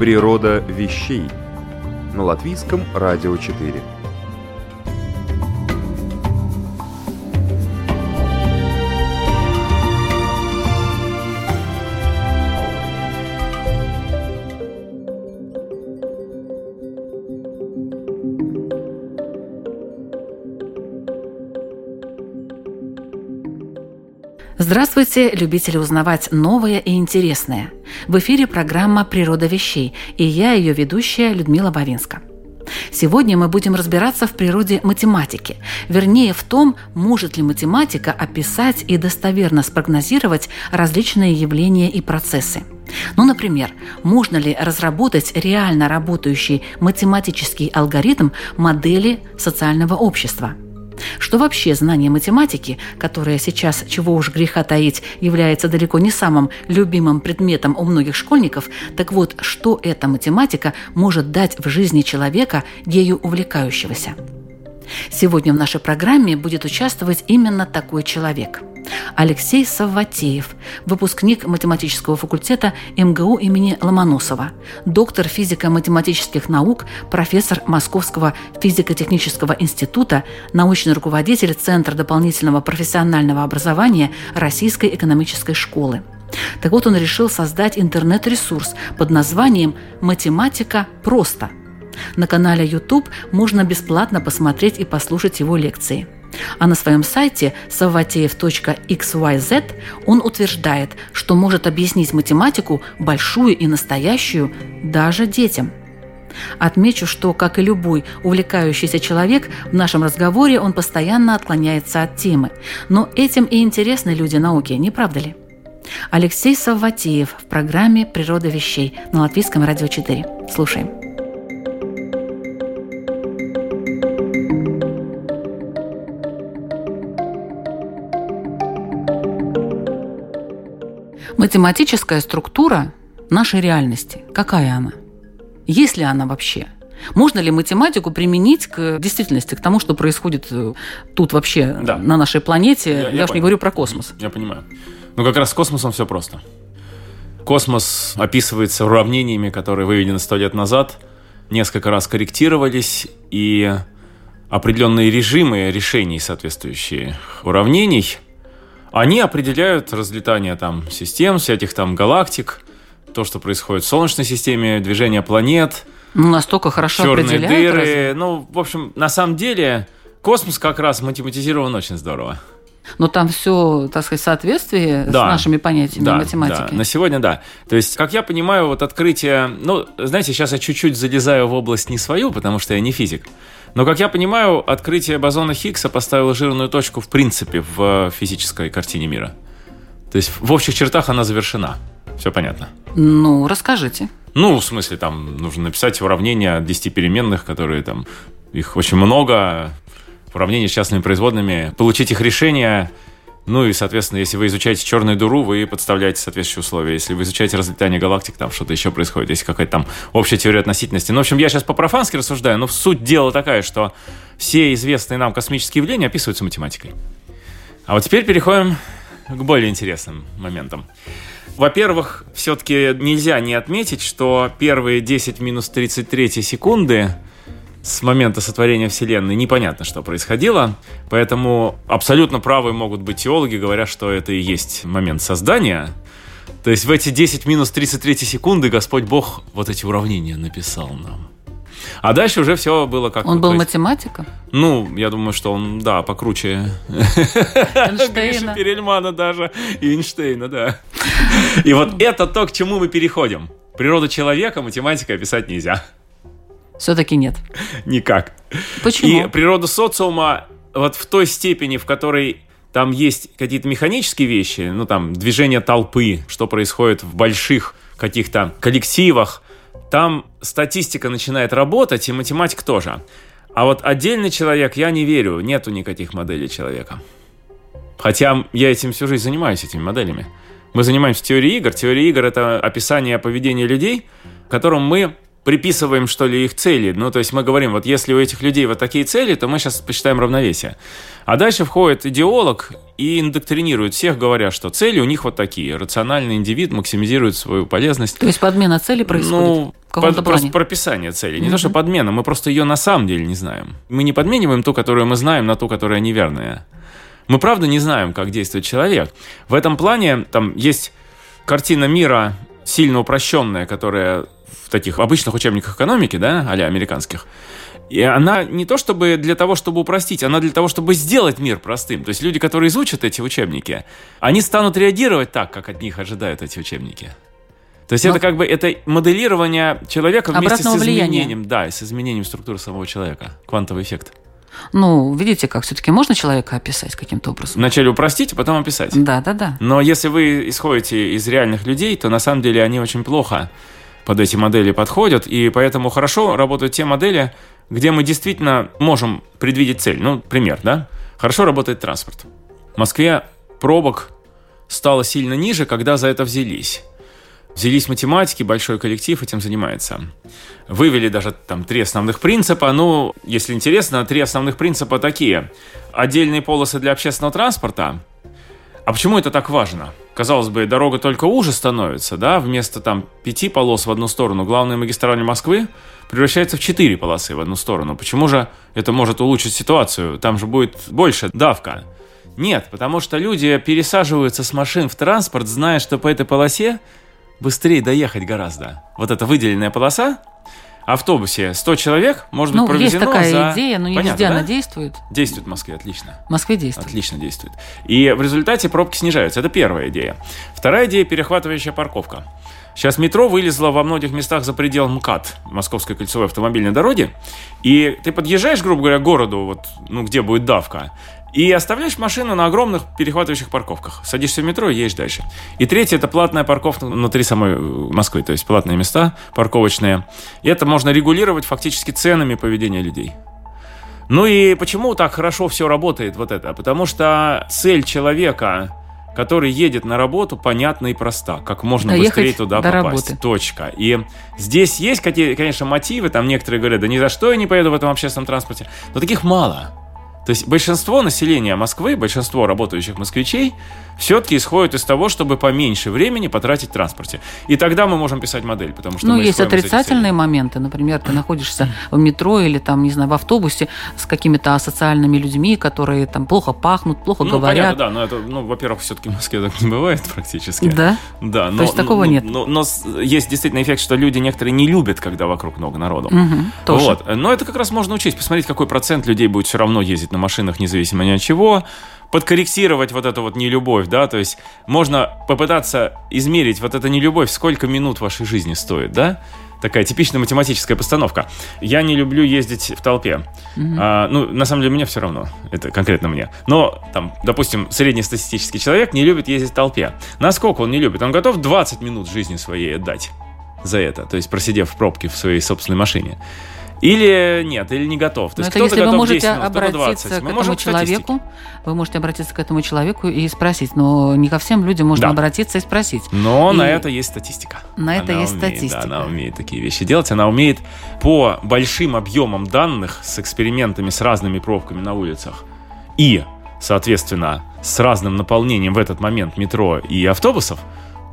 Природа вещей на латвийском радио 4. Здравствуйте, любители узнавать новое и интересное. В эфире программа «Природа вещей» и я, ее ведущая Людмила Бавинска. Сегодня мы будем разбираться в природе математики, вернее в том, может ли математика описать и достоверно спрогнозировать различные явления и процессы. Ну, например, можно ли разработать реально работающий математический алгоритм модели социального общества – что вообще знание математики, которое сейчас, чего уж греха таить, является далеко не самым любимым предметом у многих школьников, так вот, что эта математика может дать в жизни человека, ею увлекающегося? Сегодня в нашей программе будет участвовать именно такой человек – Алексей Савватеев, выпускник математического факультета МГУ имени Ломоносова, доктор физико-математических наук, профессор Московского физико-технического института, научный руководитель Центра дополнительного профессионального образования Российской экономической школы. Так вот, он решил создать интернет-ресурс под названием «Математика просто». На канале YouTube можно бесплатно посмотреть и послушать его лекции – а на своем сайте savateev.xyz он утверждает, что может объяснить математику большую и настоящую даже детям. Отмечу, что, как и любой увлекающийся человек, в нашем разговоре он постоянно отклоняется от темы. Но этим и интересны люди науки, не правда ли? Алексей Савватеев в программе «Природа вещей» на Латвийском радио 4. Слушаем. Математическая структура нашей реальности, какая она? Есть ли она вообще? Можно ли математику применить к действительности, к тому, что происходит э, тут вообще да. на нашей планете? Я, я, я уж не говорю про космос. Я понимаю. Ну, как раз с космосом все просто. Космос описывается уравнениями, которые выведены сто лет назад, несколько раз корректировались, и определенные режимы решений соответствующие уравнений – они определяют разлетание там систем, всяких там галактик, то, что происходит в Солнечной системе, движение планет. Ну, настолько хорошо черные дыры. Разве? Ну, в общем, на самом деле, космос как раз математизирован очень здорово. Но там все, так сказать, в соответствии да, с нашими понятиями да, математики. Да, на сегодня да. То есть, как я понимаю, вот открытие... Ну, знаете, сейчас я чуть-чуть залезаю в область не свою, потому что я не физик. Но, как я понимаю, открытие бозона Хиггса поставило жирную точку в принципе в физической картине мира. То есть в общих чертах она завершена. Все понятно. Ну, расскажите. Ну, в смысле, там нужно написать уравнения 10 переменных, которые там, их очень много, уравнения с частными производными, получить их решение, ну и, соответственно, если вы изучаете черную дыру, вы подставляете соответствующие условия. Если вы изучаете разлетание галактик, там что-то еще происходит, если какая-то там общая теория относительности. Ну, в общем, я сейчас по-профански рассуждаю, но суть дела такая, что все известные нам космические явления описываются математикой. А вот теперь переходим к более интересным моментам. Во-первых, все-таки нельзя не отметить, что первые 10 минус 33 секунды с момента сотворения Вселенной непонятно, что происходило, поэтому абсолютно правы могут быть теологи, говоря, что это и есть момент создания. То есть в эти 10 минус 33 секунды Господь Бог вот эти уравнения написал нам. А дальше уже все было как... Он был математиком? Ну, я думаю, что он, да, покруче Эйнштейна. Перельмана даже и Эйнштейна, да. И вот это то, к чему мы переходим. Природа человека математика описать нельзя. Все-таки нет. Никак. Почему? И природа социума вот в той степени, в которой там есть какие-то механические вещи, ну там движение толпы, что происходит в больших каких-то коллективах, там статистика начинает работать, и математика тоже. А вот отдельный человек, я не верю, нету никаких моделей человека. Хотя я этим всю жизнь занимаюсь, этими моделями. Мы занимаемся теорией игр. Теория игр — это описание поведения людей, которым мы приписываем, что ли, их цели. Ну, то есть мы говорим, вот если у этих людей вот такие цели, то мы сейчас посчитаем равновесие. А дальше входит идеолог и индоктринирует всех, говоря, что цели у них вот такие. Рациональный индивид максимизирует свою полезность. То есть подмена цели происходит? Ну, под, просто прописание цели. Не mm-hmm. то, что подмена, мы просто ее на самом деле не знаем. Мы не подмениваем ту, которую мы знаем, на ту, которая неверная. Мы правда не знаем, как действует человек. В этом плане там есть картина мира сильно упрощенная, которая в таких обычных учебниках экономики, да, а американских, и она не то чтобы для того, чтобы упростить, она для того, чтобы сделать мир простым. То есть люди, которые изучат эти учебники, они станут реагировать так, как от них ожидают эти учебники. То есть Но... это как бы это моделирование человека вместе с изменением, влияния. да, с изменением структуры самого человека, квантовый эффект. Ну, видите, как все-таки можно человека описать каким-то образом? Вначале упростить, а потом описать. Да, да, да. Но если вы исходите из реальных людей, то на самом деле они очень плохо под эти модели подходят, и поэтому хорошо работают те модели, где мы действительно можем предвидеть цель. Ну, пример, да? Хорошо работает транспорт. В Москве пробок стало сильно ниже, когда за это взялись. Взялись математики, большой коллектив этим занимается. Вывели даже там три основных принципа. Ну, если интересно, три основных принципа такие. Отдельные полосы для общественного транспорта. А почему это так важно? Казалось бы, дорога только уже становится, да, вместо там пяти полос в одну сторону главной магистрали Москвы превращается в четыре полосы в одну сторону. Почему же это может улучшить ситуацию? Там же будет больше давка. Нет, потому что люди пересаживаются с машин в транспорт, зная, что по этой полосе быстрее доехать гораздо. Вот эта выделенная полоса, автобусе 100 человек может ну, быть проведено есть такая за... идея, но не Понятно, везде да? она действует. Действует в Москве, отлично. В Москве действует. Отлично действует. И в результате пробки снижаются. Это первая идея. Вторая идея – перехватывающая парковка. Сейчас метро вылезло во многих местах за предел МКАД, Московской кольцевой автомобильной дороги, и ты подъезжаешь, грубо говоря, к городу, вот, ну, где будет давка, и оставляешь машину на огромных перехватывающих парковках. Садишься в метро и едешь дальше. И третье – это платная парковка внутри самой э, Москвы, то есть платные места парковочные. И это можно регулировать фактически ценами поведения людей. Ну и почему так хорошо все работает вот это? Потому что цель человека который едет на работу, понятна и проста. Как можно Доехать быстрее туда попасть. Работы. Точка. И здесь есть, конечно, мотивы. Там некоторые говорят, да ни за что я не поеду в этом общественном транспорте. Но таких мало. То есть большинство населения Москвы, большинство работающих москвичей все-таки исходит из того, чтобы поменьше времени потратить в транспорте. И тогда мы можем писать модель, потому что Ну, есть отрицательные моменты. Например, ты находишься в метро или там, не знаю, в автобусе с какими-то асоциальными людьми, которые там плохо пахнут, плохо ну, говорят. Понятно, да, но это, ну, во-первых, все-таки в Москве так не бывает практически. Да? Да. Но, То есть такого но, нет? Но, но, но есть действительно эффект, что люди некоторые не любят, когда вокруг много народу. Угу, тоже. Вот. Но это как раз можно учесть, посмотреть, какой процент людей будет все равно ездить на машинах, независимо ни от чего подкорректировать вот эту вот нелюбовь, да, то есть можно попытаться измерить вот эту нелюбовь, сколько минут вашей жизни стоит, да, такая типичная математическая постановка. Я не люблю ездить в толпе. Mm-hmm. А, ну, на самом деле, мне все равно. Это конкретно мне. Но, там, допустим, среднестатистический человек не любит ездить в толпе. Насколько он не любит? Он готов 20 минут жизни своей отдать за это. То есть, просидев в пробке в своей собственной машине. Или нет, или не готов. То есть это если вы можете минут, обратиться к этому можем человеку, вы можете обратиться к этому человеку и спросить. Но не ко всем людям можно да. обратиться и спросить. Но и на это есть статистика. На это она есть умеет, статистика. Да, она умеет такие вещи делать. Она умеет по большим объемам данных с экспериментами с разными пробками на улицах и, соответственно, с разным наполнением в этот момент метро и автобусов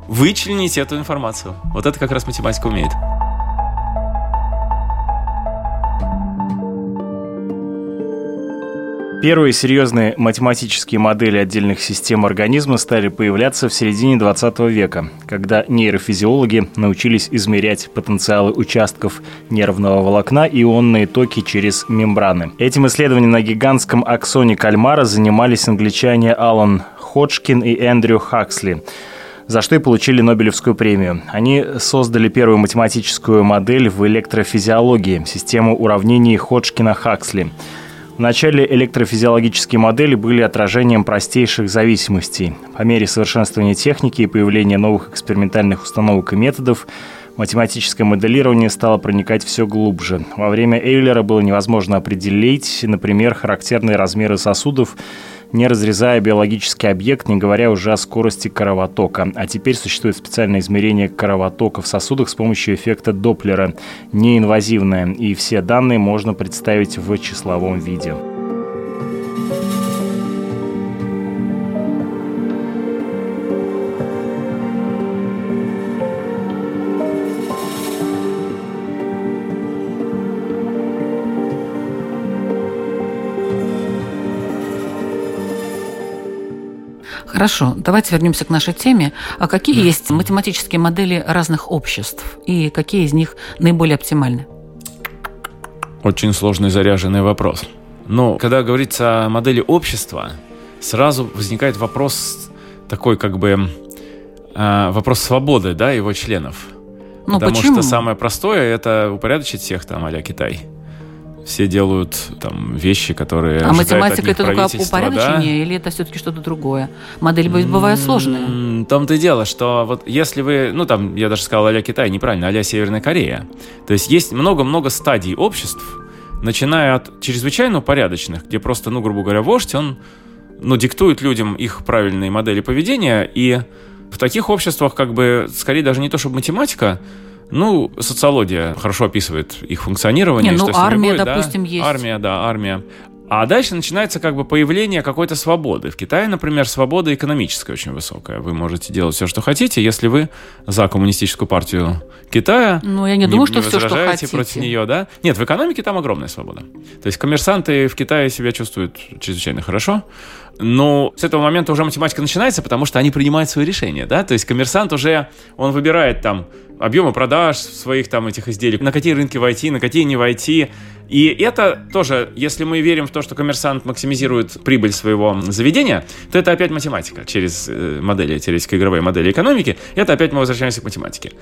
вычленить эту информацию. Вот это как раз математика умеет. Первые серьезные математические модели отдельных систем организма стали появляться в середине 20 века, когда нейрофизиологи научились измерять потенциалы участков нервного волокна и ионные токи через мембраны. Этим исследованием на гигантском аксоне кальмара занимались англичане Алан Ходжкин и Эндрю Хаксли за что и получили Нобелевскую премию. Они создали первую математическую модель в электрофизиологии – систему уравнений Ходжкина-Хаксли – Вначале электрофизиологические модели были отражением простейших зависимостей. По мере совершенствования техники и появления новых экспериментальных установок и методов математическое моделирование стало проникать все глубже. Во время Эйлера было невозможно определить, например, характерные размеры сосудов, не разрезая биологический объект, не говоря уже о скорости кровотока. А теперь существует специальное измерение кровотока в сосудах с помощью эффекта Доплера, неинвазивное, и все данные можно представить в числовом виде. Хорошо, давайте вернемся к нашей теме. А какие есть математические модели разных обществ и какие из них наиболее оптимальны? Очень сложный заряженный вопрос. Но когда говорится о модели общества, сразу возникает вопрос такой как бы э, вопрос свободы, да, его членов. Ну, Потому почему? что самое простое это упорядочить всех там а Китай. Все делают там вещи, которые А математика это только правительство, да? упорядочение или это все-таки что-то другое? Модель бывает- бывает сложная. В том-то и дело, что вот если вы, ну там, я даже сказал а Китай, неправильно, а Северная Корея. То есть есть много-много стадий обществ, начиная от чрезвычайно упорядоченных, где просто, ну, грубо говоря, вождь, он, ну, диктует людям их правильные модели поведения, и в таких обществах, как бы, скорее даже не то, чтобы математика, ну, социология хорошо описывает их функционирование. Не, ну, армия, будет, да. допустим, есть. Армия, да, армия. А дальше начинается как бы появление какой-то свободы. В Китае, например, свобода экономическая очень высокая. Вы можете делать все, что хотите, если вы за коммунистическую партию Китая. Ну, я не думаю, что всё, что возражаете хотите. против нее, да? Нет, в экономике там огромная свобода. То есть коммерсанты в Китае себя чувствуют чрезвычайно хорошо. Но с этого момента уже математика начинается, потому что они принимают свои решения, да? То есть коммерсант уже, он выбирает там объемы продаж своих там этих изделий, на какие рынки войти, на какие не войти. И это тоже, если мы верим в то, что коммерсант максимизирует прибыль своего заведения, то это опять математика через э, модели, теоретико-игровые модели экономики. Это опять мы возвращаемся к математике.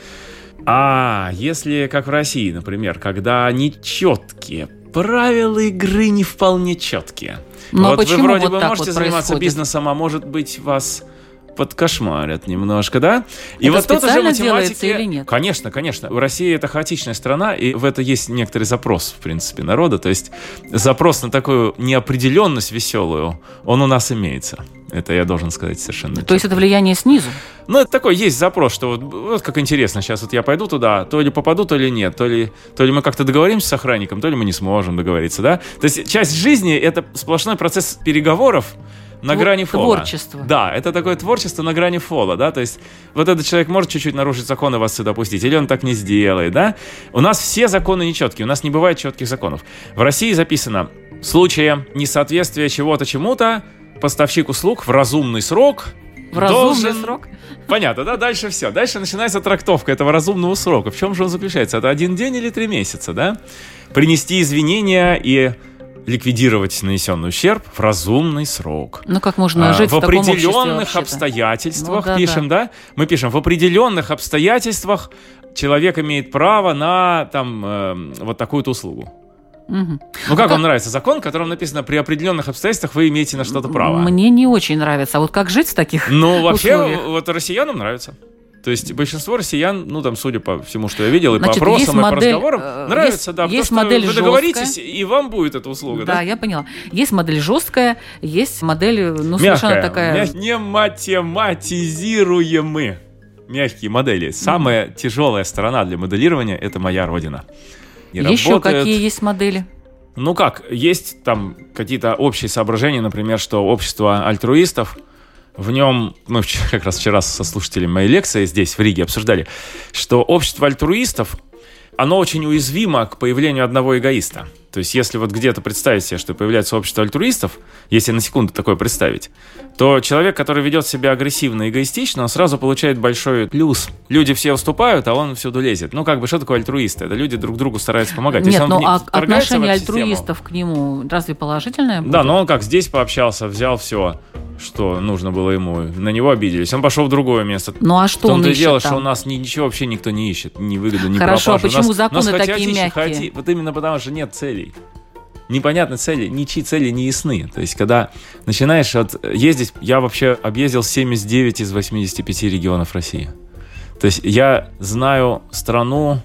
А если, как в России, например, когда нечеткие правила игры не вполне четкие. Но вот вы вроде вот бы можете вот заниматься происходит? бизнесом, а может быть вас подкошмарят немножко, да? И Это вот тут уже математики... или нет? Конечно, конечно. В России это хаотичная страна, и в это есть некоторый запрос, в принципе, народа. То есть запрос на такую неопределенность веселую, он у нас имеется. Это я должен сказать совершенно То есть это влияние снизу? ну, это такой есть запрос, что вот, вот как интересно, сейчас вот я пойду туда, то ли попаду, то ли нет, то ли, то ли мы как-то договоримся с охранником, то ли мы не сможем договориться, да? То есть часть жизни — это сплошной процесс переговоров на Твор- грани фола. творчество. Да, это такое творчество на грани фола, да, то есть вот этот человек может чуть-чуть нарушить законы вас сюда пустить, или он так не сделает, да? У нас все законы нечеткие, у нас не бывает четких законов. В России записано, в случае несоответствия чего-то чему-то, поставщик услуг в разумный срок В разумный должен- срок? Понятно, да? Дальше все. Дальше начинается трактовка этого разумного срока. В чем же он заключается? Это один день или три месяца, да? Принести извинения и ликвидировать нанесенный ущерб в разумный срок. Ну, как можно А, жить в, в обществе определенных обстоятельствах Ну, да, пишем, да. Мы пишем в определенных обстоятельствах человек имеет право на там э, вот такую-то услугу. Мгм. Ну как вам нравится закон, в котором написано при определенных обстоятельствах вы имеете на что-то право? Мне не очень нравится. А вот как жить в таких Ну, вообще, условиях? вот россиянам нравится. То есть большинство россиян, ну там, судя по всему, что я видел, и Значит, по опросам, и по модель, разговорам, э, нравится, есть- да. есть потому что модель вы договоритесь, жесткая. и вам будет эта услуга, Да, да? я поняла. Есть модель жесткая, есть модель, ну, Мягкая, совершенно такая... мя- не математизируемые. Мягкие модели. Самая тяжелая сторона для моделирования – это моя родина. Не Еще работает. какие есть модели? Ну как, есть там какие-то общие соображения, например, что общество альтруистов, в нем, мы вчера- как раз вчера со слушателями моей лекции здесь, в Риге, обсуждали, что общество альтруистов, оно очень уязвимо к появлению одного эгоиста. То есть, если вот где-то представить себе, что появляется общество альтруистов, если на секунду такое представить, то человек, который ведет себя агрессивно и эгоистично, он сразу получает большой плюс. Люди все уступают, а он всюду лезет. Ну, как бы, что такое альтруисты? Это люди друг другу стараются помогать. Нет, он ну а в отношение систему. альтруистов к нему разве положительное будет? Да, но он как здесь пообщался, взял все, что нужно было ему. На него обиделись. Он пошел в другое место. Ну а В что он том-то и ищет дело, там? что у нас ни- ничего вообще никто не ищет. Ни выгоду, ни Хорошо, а пропажу. У почему нас- законы у нас такие мягкие? хаоти- Вот именно потому, что нет целей. непонятны цели, ничьи цели не ясны. То есть, когда начинаешь от ездить, я вообще объездил 79 из 85 регионов России. То есть я знаю страну,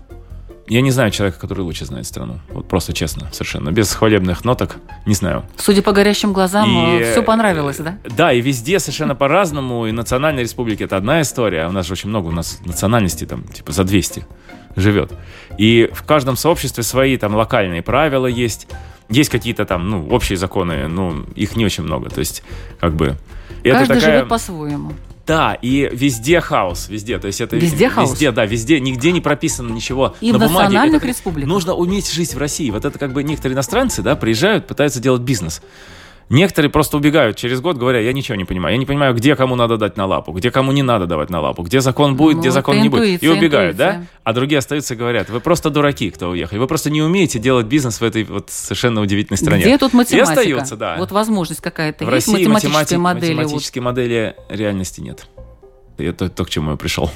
я не знаю человека, который лучше знает страну. Вот просто честно, совершенно. Без хвалебных ноток, не знаю. Судя по горящим глазам, и, все понравилось, да? Да, и везде совершенно по-разному. И национальные республики это одна история. У нас же очень много, у нас национальностей там типа за 200 живет. И в каждом сообществе свои там локальные правила есть. Есть какие-то там, ну, общие законы, но их не очень много. То есть, как бы... Каждый это такая... живет по-своему. Да, и везде хаос, везде. То есть это везде хаос. Везде, да, везде, нигде не прописано ничего. И на в бумаге. национальных республиках. Нужно уметь жить в России. Вот это как бы некоторые иностранцы, да, приезжают, пытаются делать бизнес. Некоторые просто убегают через год, говоря, я ничего не понимаю. Я не понимаю, где кому надо дать на лапу, где кому не надо давать на лапу, где закон будет, ну, где закон не будет. И убегают, интуиция. да? А другие остаются и говорят, вы просто дураки, кто уехали. Вы просто не умеете делать бизнес в этой вот совершенно удивительной стране. Где тут математика? И остаются, да. Вот возможность какая-то в есть, России математические математик, модели. Математические вот. модели реальности нет. Это то, к чему я пришел.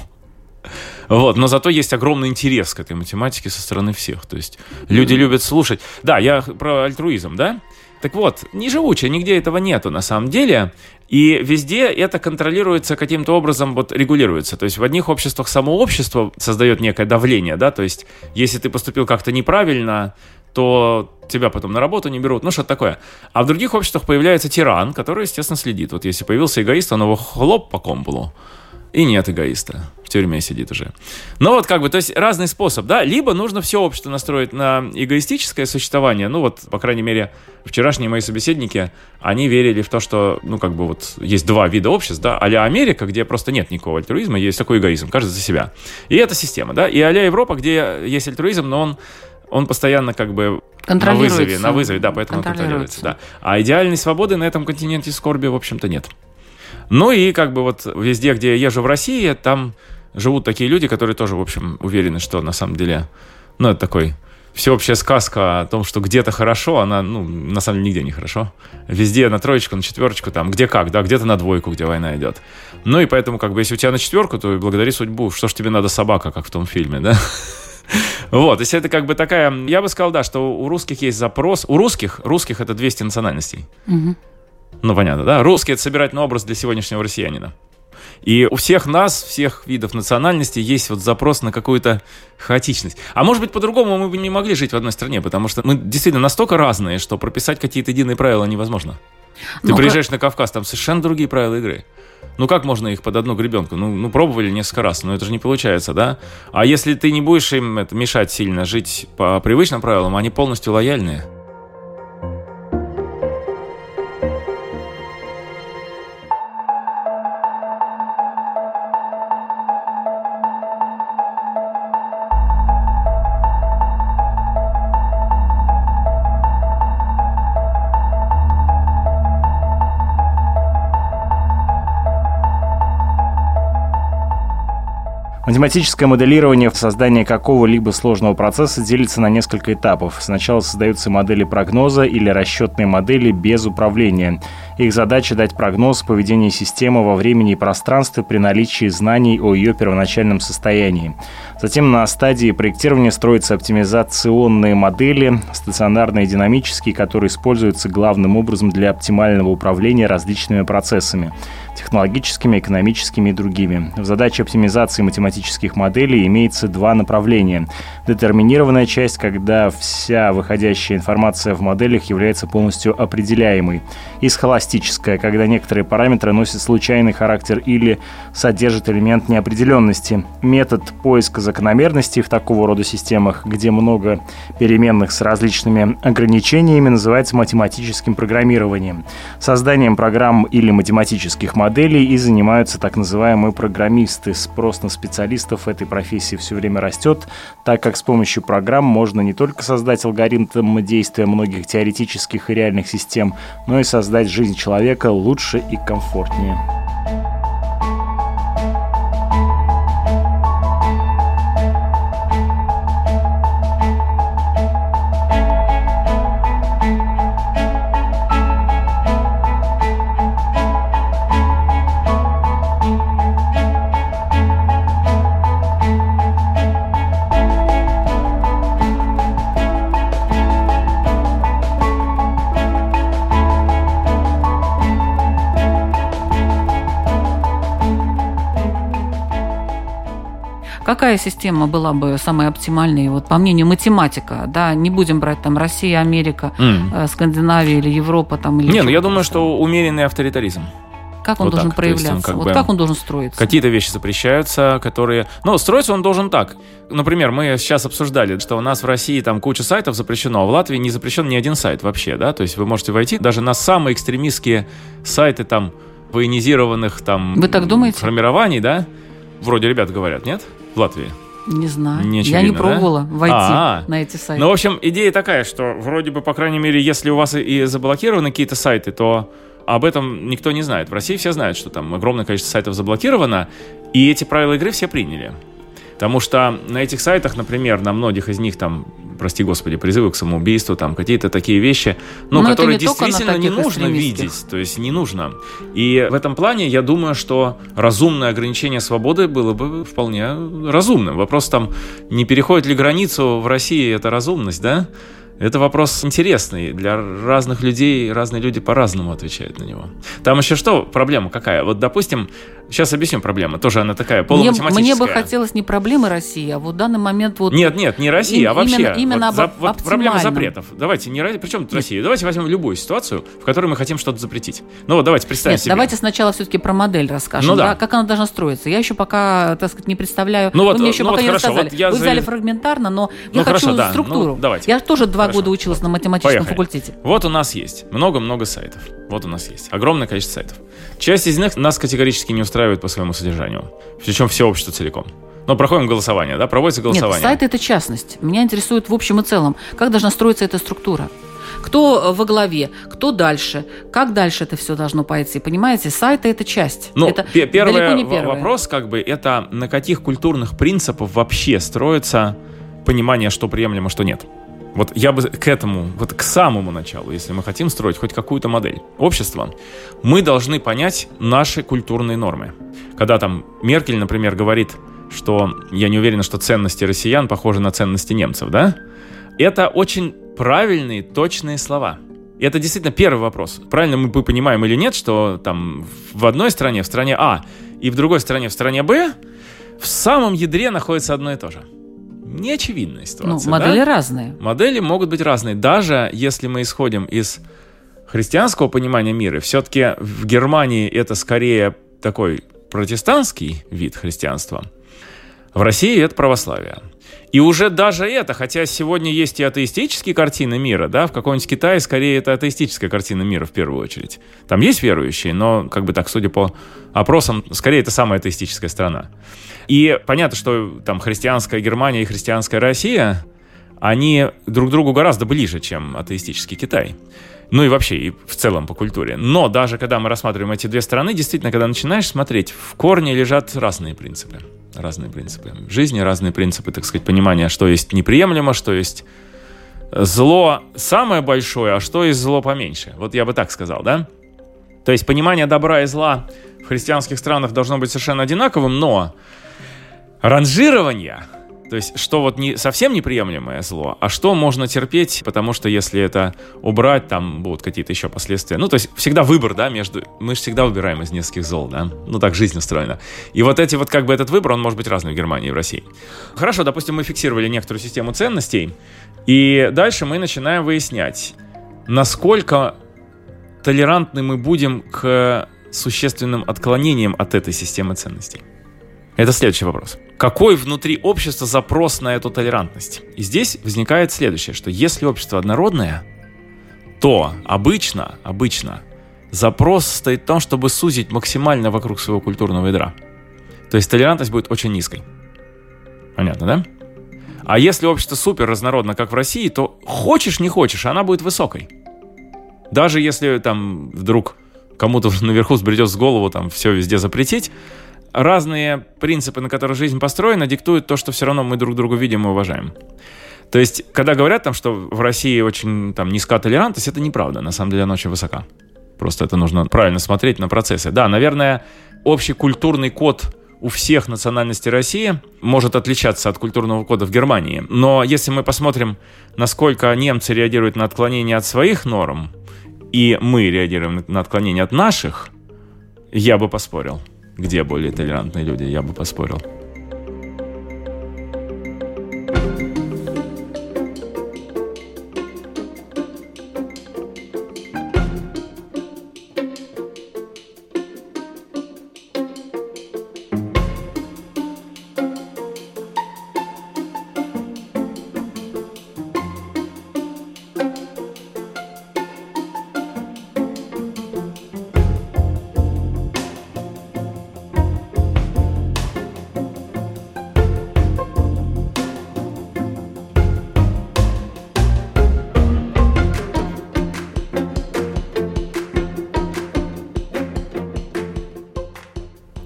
Вот, но зато есть огромный интерес к этой математике со стороны всех. То есть люди любят слушать. Да, я про альтруизм, да? Так вот, не живучее, нигде этого нету на самом деле. И везде это контролируется каким-то образом, вот регулируется. То есть в одних обществах само общество создает некое давление, да, то есть если ты поступил как-то неправильно, то тебя потом на работу не берут, ну что-то такое. А в других обществах появляется тиран, который, естественно, следит. Вот если появился эгоист, он его хлоп по комбулу и нет эгоиста. В тюрьме сидит уже. Но вот как бы, то есть разный способ, да, либо нужно все общество настроить на эгоистическое существование, ну вот, по крайней мере, вчерашние мои собеседники, они верили в то, что, ну как бы вот, есть два вида обществ, да, а Америка, где просто нет никакого альтруизма, есть такой эгоизм, каждый за себя. И это система, да, и а Европа, где есть альтруизм, но он он постоянно как бы на вызове, на вызове, да, поэтому контролируется, да. А идеальной свободы на этом континенте скорби, в общем-то, нет. Ну и как бы вот везде, где я езжу в России, там живут такие люди, которые тоже, в общем, уверены, что на самом деле, ну, это такой всеобщая сказка о том, что где-то хорошо, она, ну, на самом деле нигде не хорошо. Везде на троечку, на четверочку, там, где как, да, где-то на двойку, где война идет. Ну и поэтому, как бы, если у тебя на четверку, то благодари судьбу, что ж тебе надо собака, как в том фильме, да? Вот, есть это как бы такая, я бы сказал, да, что у русских есть запрос, у русских, русских это 200 национальностей. Угу. Ну, понятно, да? Русский — это собирательный образ для сегодняшнего россиянина. И у всех нас, всех видов национальности есть вот запрос на какую-то хаотичность. А может быть, по-другому мы бы не могли жить в одной стране, потому что мы действительно настолько разные, что прописать какие-то единые правила невозможно. Ты ну приезжаешь на Кавказ, там совершенно другие правила игры. Ну как можно их под одну гребенку? Ну, ну пробовали несколько раз, но это же не получается, да? А если ты не будешь им это мешать сильно жить по привычным правилам, они полностью лояльные. Математическое моделирование в создании какого-либо сложного процесса делится на несколько этапов. Сначала создаются модели прогноза или расчетные модели без управления. Их задача дать прогноз поведения системы во времени и пространстве при наличии знаний о ее первоначальном состоянии. Затем на стадии проектирования строятся оптимизационные модели, стационарные и динамические, которые используются главным образом для оптимального управления различными процессами технологическими, экономическими и другими. В задаче оптимизации математических моделей имеется два направления. Детерминированная часть, когда вся выходящая информация в моделях является полностью определяемой. И схоластическая, когда некоторые параметры носят случайный характер или содержат элемент неопределенности. Метод поиска закономерностей в такого рода системах, где много переменных с различными ограничениями, называется математическим программированием. Созданием программ или математических моделей моделей и занимаются так называемые программисты. Спрос на специалистов этой профессии все время растет, так как с помощью программ можно не только создать алгоритм действия многих теоретических и реальных систем, но и создать жизнь человека лучше и комфортнее. Какая система была бы самой оптимальной, вот по мнению математика, да, не будем брать там Россия, Америка, mm. Скандинавия или Европа там или Не, ну я думаю, что умеренный авторитаризм. Как он вот должен так. проявляться? Он как вот бы... как он должен строиться? Какие-то вещи запрещаются, которые... Ну, строиться он должен так. Например, мы сейчас обсуждали, что у нас в России там куча сайтов запрещено, а в Латвии не запрещен ни один сайт вообще, да? То есть вы можете войти даже на самые экстремистские сайты там военизированных там... Вы так думаете? Формирований, да? Вроде ребят говорят, нет? В Латвии. Не знаю. Не очевидно, Я не пробовала да? войти А-а. на эти сайты. Ну, в общем, идея такая, что вроде бы, по крайней мере, если у вас и заблокированы какие-то сайты, то об этом никто не знает. В России все знают, что там огромное количество сайтов заблокировано, и эти правила игры все приняли. Потому что на этих сайтах, например, на многих из них там, прости господи, призывы к самоубийству, там какие-то такие вещи, ну, Но которые действительно не нужно видеть, то есть не нужно. И в этом плане я думаю, что разумное ограничение свободы было бы вполне разумным. Вопрос там, не переходит ли границу в России эта разумность, да? Это вопрос интересный. Для разных людей разные люди по-разному отвечают на него. Там еще что, проблема какая? Вот, допустим, сейчас объясню проблему. Тоже она такая полуматематическая. Мне, мне бы хотелось не проблемы России, а вот в данный момент вот... Нет, нет, не Россия, а вообще. Именно, именно вот, за, вот проблема запретов. Давайте, не причем тут Россия? Давайте возьмем любую ситуацию, в которой мы хотим что-то запретить. Ну вот давайте представим нет, себе. давайте сначала все-таки про модель расскажем. Ну, да. да. Как она должна строиться. Я еще пока, так сказать, не представляю. Ну, вот, Вы мне еще ну, пока вот не хорошо, рассказали. Вот я Вы взяли фрагментарно, но ну, я хочу хорошо, да. структуру. Ну, давайте. Я тоже два Хорошо. года училась на математическом Поехали. факультете. Вот у нас есть много-много сайтов. Вот у нас есть огромное количество сайтов. Часть из них нас категорически не устраивает по своему содержанию. Причем все общество целиком. Но проходим голосование, да? Проводится голосование. Нет, сайт это частность. Меня интересует в общем и целом, как должна строиться эта структура. Кто во главе, кто дальше, как дальше это все должно пойти. Понимаете, сайты это часть. Ну, это первый вопрос, как бы, это на каких культурных принципах вообще строится понимание, что приемлемо, что нет. Вот я бы к этому, вот к самому началу, если мы хотим строить хоть какую-то модель общества, мы должны понять наши культурные нормы. Когда там Меркель, например, говорит, что я не уверен, что ценности россиян похожи на ценности немцев, да? Это очень правильные, точные слова. И это действительно первый вопрос. Правильно мы понимаем или нет, что там в одной стране, в стране А, и в другой стране, в стране Б, в самом ядре находится одно и то же неочевидная ситуация. Ну, модели да? разные. Модели могут быть разные. Даже если мы исходим из христианского понимания мира, все-таки в Германии это скорее такой протестантский вид христианства. В России это православие. И уже даже это, хотя сегодня есть и атеистические картины мира, да, в каком-нибудь Китае скорее это атеистическая картина мира в первую очередь. Там есть верующие, но, как бы так, судя по опросам, скорее это самая атеистическая страна. И понятно, что там христианская Германия и христианская Россия, они друг другу гораздо ближе, чем атеистический Китай. Ну и вообще, и в целом по культуре. Но даже когда мы рассматриваем эти две страны, действительно, когда начинаешь смотреть, в корне лежат разные принципы. Разные принципы. Жизни разные принципы, так сказать, понимания, что есть неприемлемо, что есть зло самое большое, а что есть зло поменьше. Вот я бы так сказал, да? То есть понимание добра и зла в христианских странах должно быть совершенно одинаковым, но ранжирование, то есть что вот не совсем неприемлемое зло, а что можно терпеть, потому что если это убрать, там будут какие-то еще последствия. Ну, то есть всегда выбор, да, между... Мы же всегда выбираем из нескольких зол, да? Ну, так жизнь устроена. И вот эти вот как бы этот выбор, он может быть разный в Германии и в России. Хорошо, допустим, мы фиксировали некоторую систему ценностей, и дальше мы начинаем выяснять, насколько толерантны мы будем к существенным отклонениям от этой системы ценностей. Это следующий вопрос. Какой внутри общества запрос на эту толерантность? И здесь возникает следующее, что если общество однородное, то обычно, обычно запрос стоит в том, чтобы сузить максимально вокруг своего культурного ядра. То есть толерантность будет очень низкой. Понятно, да? А если общество супер разнородно, как в России, то хочешь не хочешь, она будет высокой. Даже если там вдруг кому-то наверху взбредет с голову там все везде запретить, разные принципы, на которых жизнь построена, диктуют то, что все равно мы друг друга видим и уважаем. То есть, когда говорят там, что в России очень там низка толерантность, это неправда. На самом деле она очень высока. Просто это нужно правильно смотреть на процессы. Да, наверное, общий культурный код у всех национальностей России может отличаться от культурного кода в Германии. Но если мы посмотрим, насколько немцы реагируют на отклонения от своих норм, и мы реагируем на отклонения от наших, я бы поспорил где более толерантные люди, я бы поспорил.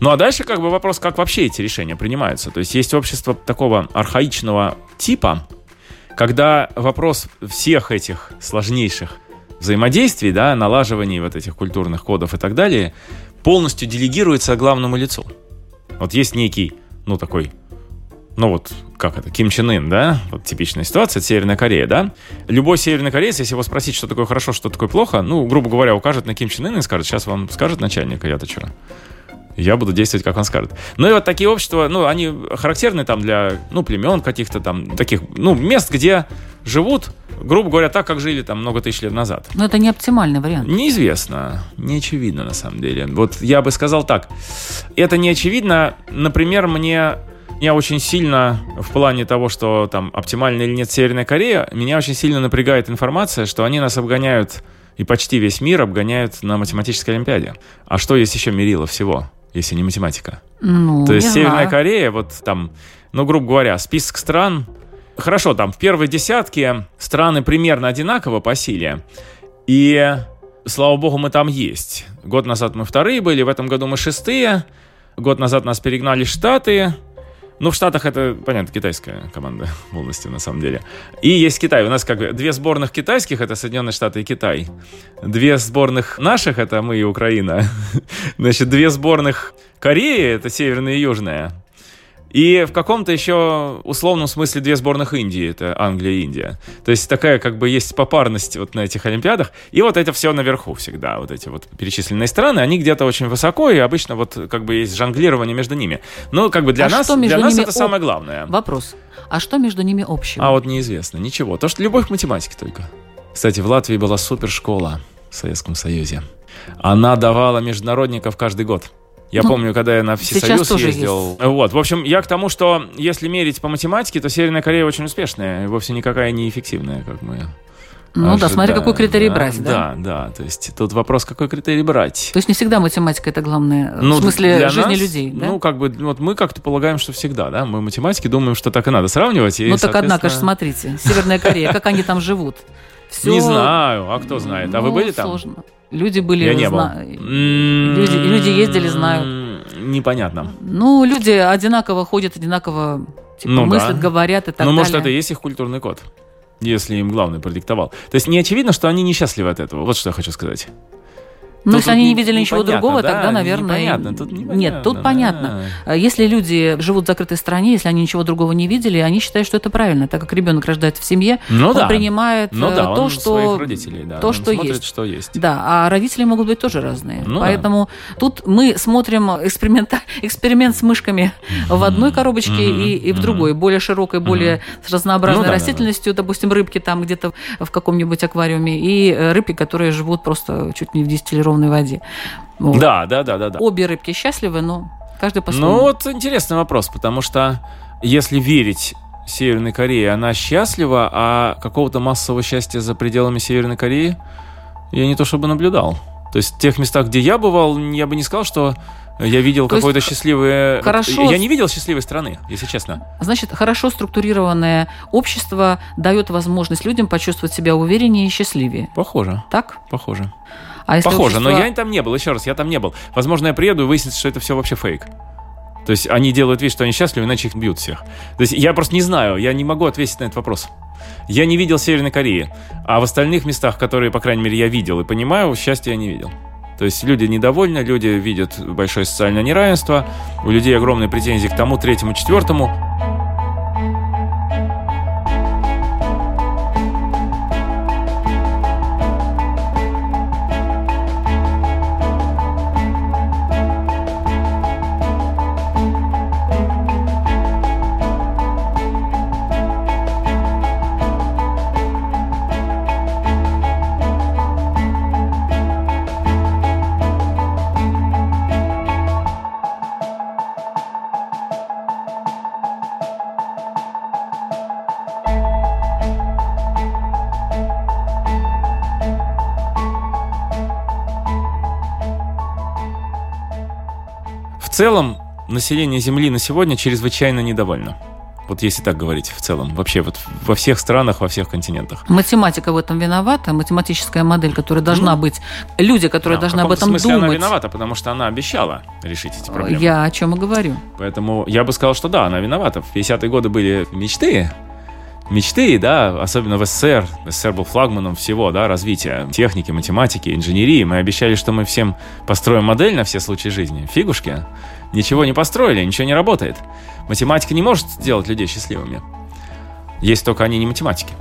Ну а дальше как бы вопрос, как вообще эти решения принимаются. То есть есть общество такого архаичного типа, когда вопрос всех этих сложнейших взаимодействий, да, налаживаний вот этих культурных кодов и так далее, полностью делегируется главному лицу. Вот есть некий, ну, такой, ну вот, как это, Ким Чен Ын, да, вот типичная ситуация, это Северная Корея, да. Любой северный кореец, если его спросить, что такое хорошо, что такое плохо, ну, грубо говоря, укажет на Ким Чен Ына и скажет, сейчас вам скажет начальник, а я-то что? Я буду действовать, как он скажет. Ну и вот такие общества, ну, они характерны там для, ну, племен каких-то там, таких, ну, мест, где живут, грубо говоря, так, как жили там много тысяч лет назад. Но это не оптимальный вариант. Неизвестно, не очевидно на самом деле. Вот я бы сказал так, это не очевидно, например, мне меня очень сильно в плане того, что там оптимально или нет Северная Корея, меня очень сильно напрягает информация, что они нас обгоняют и почти весь мир обгоняют на математической олимпиаде. А что есть еще мерило всего? Если не математика. Ну, То есть Северная знаю. Корея, вот там, ну, грубо говоря, список стран, хорошо, там в первой десятке страны примерно одинаково по силе, и, слава богу, мы там есть. Год назад мы вторые были, в этом году мы шестые, год назад нас перегнали Штаты, ну, в Штатах это, понятно, китайская команда полностью, на самом деле. И есть Китай. У нас как бы две сборных китайских, это Соединенные Штаты и Китай. Две сборных наших, это мы и Украина. Значит, две сборных Кореи, это Северная и Южная. И в каком-то еще условном смысле две сборных Индии, это Англия и Индия. То есть такая как бы есть попарность вот на этих Олимпиадах. И вот это все наверху всегда, вот эти вот перечисленные страны, они где-то очень высоко, и обычно вот как бы есть жонглирование между ними. Ну, как бы для А нас, для нас это об- самое главное. Вопрос. А что между ними общего? А вот неизвестно, ничего. То, что любовь к математике только. Кстати, в Латвии была супершкола в Советском Союзе. Она давала международников каждый год. Я Ну, помню, когда я на Всесоюз ездил. Вот, в общем, я к тому, что если мерить по математике, то Северная Корея очень успешная, и вовсе никакая не эффективная, как мы ну да, смотри, ожидаем. какой критерий Да, брать, да? Да, да, то есть тут вопрос, какой критерий брать. То есть не всегда математика это главное, Ну, в смысле жизни нас, людей, да? Ну, как бы, вот мы как-то полагаем, что всегда, да, мы математики думаем, что так и надо сравнивать. И, ну так однако же, соответственно, смотрите, Северная Корея, как они там живут? Всё, Не знаю, а кто знает. А вы ну, были там? Сложно. Люди были, Я не был. зна- Люди, люди ездили, знают. М, Непонятно. Ну, люди одинаково ходят, одинаково типа, Ну да. мыслят, говорят и так Ну, далее. может, это и есть их культурный код. Если им главный продиктовал. То есть не очевидно, что они несчастливы от этого. Вот что я хочу сказать. Ну, если они не видели ничего другого, да, тогда, наверное... непонятно, тут Нет, непонятно, тут да. понятно. А Если люди живут в закрытой стране, если они ничего другого не видели, они считают, что это правильно, так как ребенок рождается в семье, Ну он да. принимает Ну э, да, то, он что... родителей, да. то, он что смотрит, есть. что есть. Да, а родители могут быть тоже разные. Ну да. Поэтому тут мы смотрим эксперимент, эксперимент с мышками в одной коробочке и, и в другой, более широкой, более с разнообразной Ну да, да, да. растительностью, допустим, рыбки там где-то в каком-нибудь аквариуме, и э, рыбки, которые живут просто чуть не в дистиллированной воде. Вот. Да, да, да, да, да. Обе рыбки счастливы, но каждый по-своему. Ну, вот интересный вопрос, потому что если верить Северной Корее, она счастлива, а какого-то массового счастья за пределами Северной Кореи я не то чтобы наблюдал. То есть в тех местах, где я бывал, я бы не сказал, что я видел То какое-то счастливое... хорошо- Я не видел счастливой страны, если честно. Значит, хорошо структурированное общество дает возможность людям почувствовать себя увереннее и счастливее. Похоже, Так? похоже. А если Похоже, но общество- я там не был, еще раз, я там не был. Возможно, я приеду и выяснится, что это все вообще фейк. То есть они делают вид, что они счастливы, иначе их бьют всех. То есть я просто не знаю, я не могу ответить на этот вопрос. Я не видел Северной Кореи, а в остальных местах, которые, по крайней мере, я видел и понимаю, счастья я не видел. То есть люди недовольны, люди видят большое социальное неравенство, у людей огромные претензии к тому, третьему, четвертому. Целом, население Земли на сегодня чрезвычайно недовольно. Вот если так говорить в целом. Вообще вот во всех странах, во всех континентах. Математика в этом виновата? Математическая модель, которая должна ну, быть... Люди, которые да, должны об этом смысле думать. она виновата, потому что она обещала решить эти проблемы. Я о чем и говорю. Поэтому я бы сказал, что да, она виновата. В 50-е годы были мечты, мечты, да, особенно в СССР. СССР был флагманом всего, да, развития техники, математики, инженерии. Мы обещали, что мы всем построим модель на все случаи жизни. Фигушки. Ничего не построили, ничего не работает. Математика не может сделать людей счастливыми. Есть только они не математики.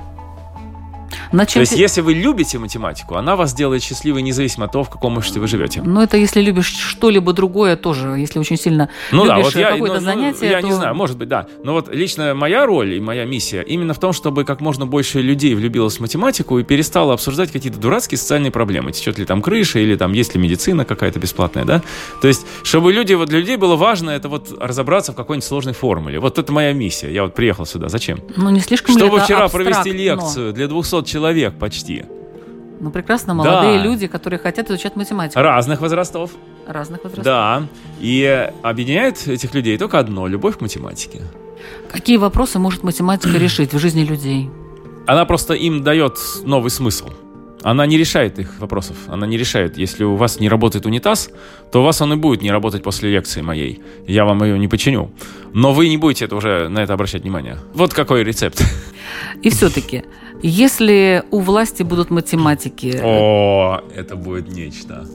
На чем То есть, ты... если вы любите математику, она вас делает счастливой независимо от того, в каком обществе вы живете. Ну, это если любишь что-либо другое тоже, если очень сильно ну, любишь да, вот я, какое-то ну, ну занятие. Ну, я то... не знаю, может быть, да. Но вот лично моя роль и моя миссия именно в том, чтобы как можно больше людей влюбилось в математику и перестало обсуждать какие-то дурацкие социальные проблемы. Течет ли там крыша или там есть ли медицина какая-то бесплатная, да? То есть, чтобы люди, вот для людей было важно это вот разобраться в какой-нибудь сложной формуле. Вот это моя миссия. Я вот приехал сюда. Зачем? Ну, не слишком Чтобы вчера провести лекцию для 200 человек почти. Ну, прекрасно, молодые да. люди, которые хотят изучать математику. Разных возрастов. Разных возрастов. Да. И объединяет этих людей только одно – любовь к математике. Какие вопросы может математика решить в жизни людей? Она просто им дает новый смысл. Она не решает их вопросов. Она не решает. Если у вас не работает унитаз, то у вас он и будет не работать после лекции моей. Я вам ее не починю. Но вы не будете это уже на это обращать внимание. Вот какой рецепт. И все-таки, если у власти будут математики... О, это будет нечто.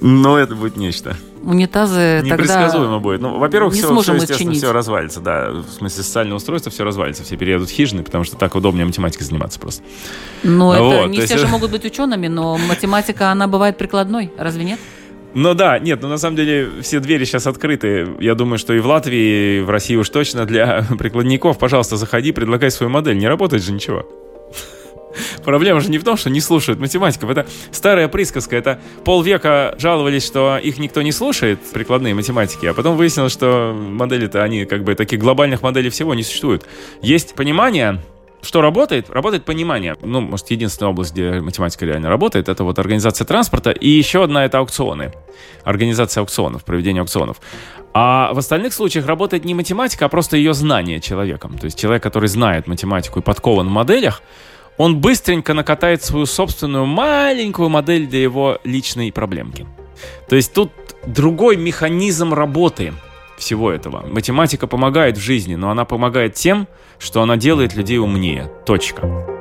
Но это будет нечто. Унитазы Непредсказуемо тогда будет. Ну, во-первых, все, все, естественно, чинить. все развалится, да. В смысле, социальное устройство все развалится. Все переедут в хижины, потому что так удобнее математикой заниматься просто. Ну, вот, это не все есть... же могут быть учеными, но математика, она бывает прикладной, разве нет? Ну да, нет, ну на самом деле все двери сейчас открыты. Я думаю, что и в Латвии, и в России уж точно для прикладников. Пожалуйста, заходи, предлагай свою модель. Не работает же ничего. Проблема же не в том, что не слушают математиков. Это старая присказка. Это полвека жаловались, что их никто не слушает, прикладные математики, а потом выяснилось, что модели-то, они как бы таких глобальных моделей всего не существует. Есть понимание, что работает? Работает понимание. Ну, может, единственная область, где математика реально работает, это вот организация транспорта. И еще одна — это аукционы. Организация аукционов, проведение аукционов. А в остальных случаях работает не математика, а просто ее знание человеком. То есть человек, который знает математику и подкован в моделях, он быстренько накатает свою собственную маленькую модель для его личной проблемки. То есть тут другой механизм работы — всего этого. Математика помогает в жизни, но она помогает тем, что она делает людей умнее. Точка.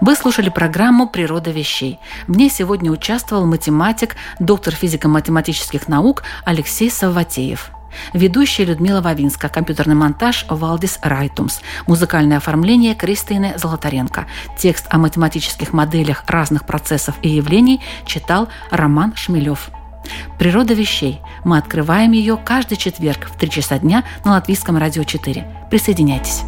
Вы слушали программу «Природа вещей». В ней сегодня участвовал математик, доктор физико-математических наук Алексей Савватеев. Ведущая Людмила Вавинска, компьютерный монтаж Валдис Райтумс, музыкальное оформление Кристины Золотаренко. Текст о математических моделях разных процессов и явлений читал Роман Шмелев. Природа вещей. Мы открываем ее каждый четверг в 3 часа дня на Латвийском радио 4. Присоединяйтесь.